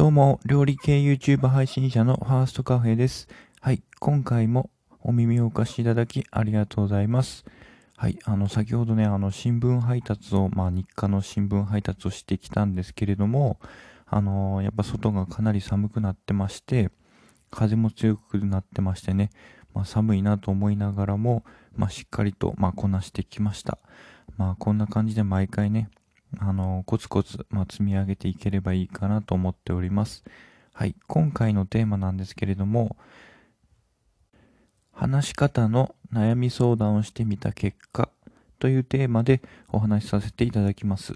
どうも、料理系 YouTube 配信者のファーストカフェです。はい、今回もお耳をお貸しいただきありがとうございます。はい、あの、先ほどね、あの、新聞配達を、まあ、日課の新聞配達をしてきたんですけれども、あのやっぱ外がかなり寒くなってまして、風も強くなってましてね、まあ、寒いなと思いながらも、まあ、しっかりと、まあ、こなしてきました。まあ、こんな感じで毎回ね、あの、コツコツ、まあ、積み上げていければいいかなと思っております。はい、今回のテーマなんですけれども、話し方の悩み相談をしてみた結果というテーマでお話しさせていただきます。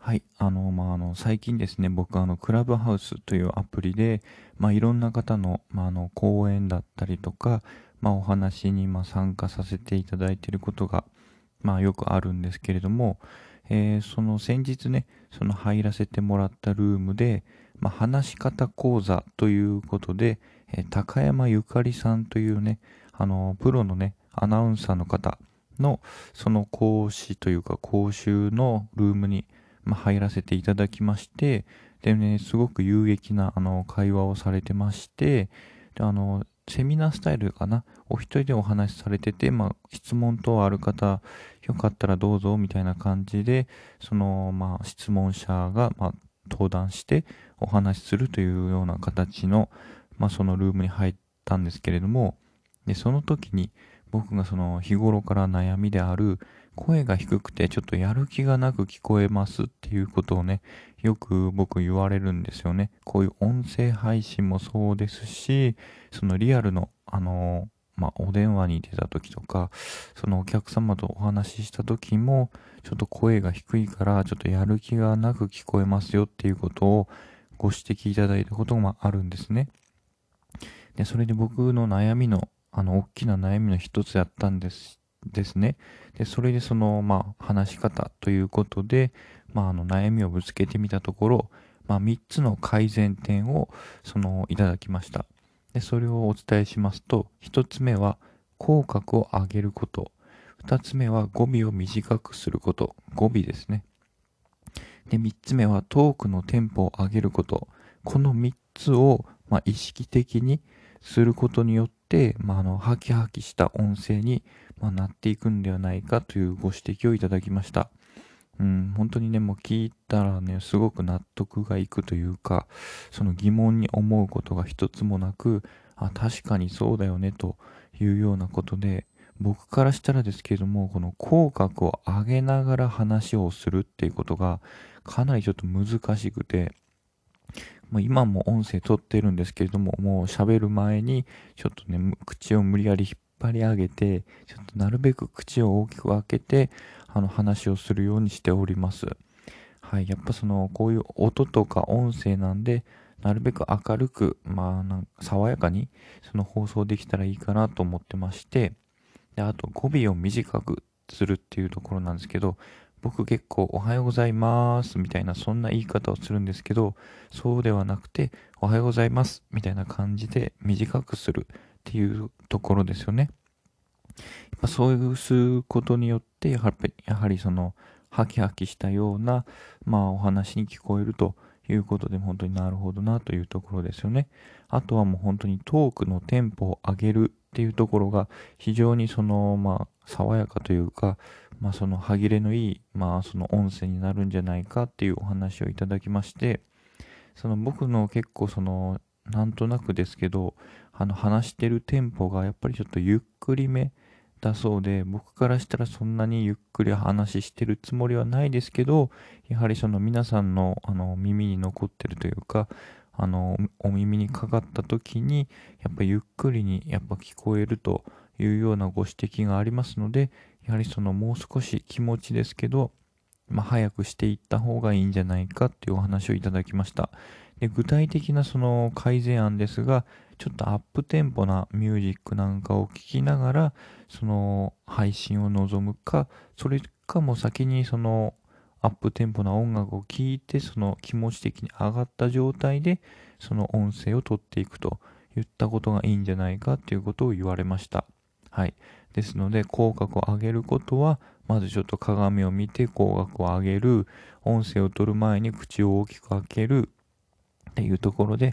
はい、あの、まあ、あの、最近ですね、僕あの、クラブハウスというアプリで、まあ、いろんな方の、まあ、あの、講演だったりとか、まあ、お話に、ま参加させていただいていることが、まあ、よくあるんですけれども、えー、その先日ね、その入らせてもらったルームで、まあ、話し方講座ということで、えー、高山ゆかりさんというね、あの、プロのね、アナウンサーの方の、その講師というか講習のルームに、まあ、入らせていただきまして、でね、すごく有益な、あの、会話をされてまして、で、あの、セミナースタイルかな？お一人でお話しされてて、まあ、質問等ある方、よかったらどうぞ、みたいな感じで、その、まあ、質問者が、まあ、登壇してお話しするというような形の、まあ、そのルームに入ったんですけれども、で、その時に、僕がその日頃から悩みである声が低くてちょっとやる気がなく聞こえますっていうことをね、よく僕言われるんですよね。こういう音声配信もそうですし、そのリアルの、あのまあ、お電話に出た時とか、そのお客様とお話しした時も、ちょっと声が低いから、ちょっとやる気がなく聞こえますよっていうことをご指摘いただいたこともあるんですね。で、それで僕の悩みのあの、大きな悩みの一つやったんです、ですね。で、それでその、まあ、話し方ということで、まあ、あの、悩みをぶつけてみたところ、まあ、3つの改善点を、その、いただきました。で、それをお伝えしますと、1つ目は、口角を上げること。2つ目は、語尾を短くすること。語尾ですね。で、3つ目は、トークのテンポを上げること。この3つを、まあ、意識的にすることによって、まあ、あの、ハキハキした音声に、まあ、なっていくんではないかというご指摘をいただきました。うん、本当にね、もう聞いたらね、すごく納得がいくというか、その疑問に思うことが一つもなく、あ、確かにそうだよね、というようなことで、僕からしたらですけれども、この口角を上げながら話をするっていうことが、かなりちょっと難しくて、もう今も音声取ってるんですけれども、もう喋る前に、ちょっとね、口を無理やり引っ張り上げて、ちょっとなるべく口を大きく開けて、あの話をするようにしております。はい。やっぱその、こういう音とか音声なんで、なるべく明るく、まあ、なんか爽やかに、その放送できたらいいかなと思ってまして、で、あと語尾を短くするっていうところなんですけど、僕結構おはようございますみたいなそんな言い方をするんですけど、そうではなくて、おはようございますみたいな感じで短くするっていうところですよね。やっぱそうすることによって、やはり、やはりその、ハキハキしたような、まあお話に聞こえるということで、本当になるほどなというところですよね。あとはもう本当にトークのテンポを上げるっていうところが、非常にその、まあ、爽やかというか、まあ、その歯切れのいい、まあ、その音声になるんじゃないかっていうお話をいただきまして、その僕の結構その、なんとなくですけど、あの話してるテンポがやっぱりちょっとゆっくりめだそうで、僕からしたらそんなにゆっくり話してるつもりはないですけど、やはりその皆さんのあの耳に残ってるというか、あの、お耳にかかった時に、やっぱゆっくりにやっぱ聞こえるというようなご指摘がありますので、やはりそのもう少し気持ちですけど、まあ、早くしていった方がいいんじゃないかっていうお話をいただきました。で具体的なその改善案ですが、ちょっとアップテンポなミュージックなんかを聴きながら、その配信を望むか、それかも先にそのアップテンポな音楽を聴いて、その気持ち的に上がった状態で、その音声を取っていくといったことがいいんじゃないかっていうことを言われました。はい。ですので、口角を上げることは、まずちょっと鏡を見て口角を上げる、音声を取る前に口を大きく開ける、っていうところで、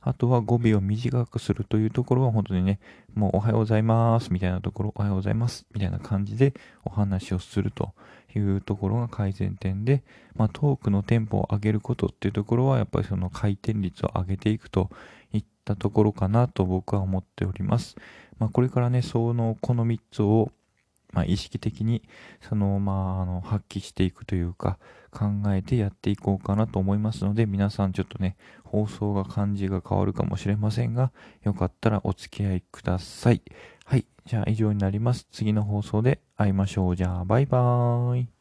あとは語尾を短くするというところは本当にね、もうおはようございますみたいなところ、おはようございますみたいな感じでお話をするというところが改善点で、まあ、トークのテンポを上げることっていうところはやっぱりその回転率を上げていくといったところかなと僕は思っております。まあ、これからね、その、この3つをまあ、意識的にその、まあ、あの発揮していくというか考えてやっていこうかなと思いますので皆さんちょっとね放送が感じが変わるかもしれませんがよかったらお付き合いください。はいじゃあ以上になります。次の放送で会いましょう。じゃあバイバーイ。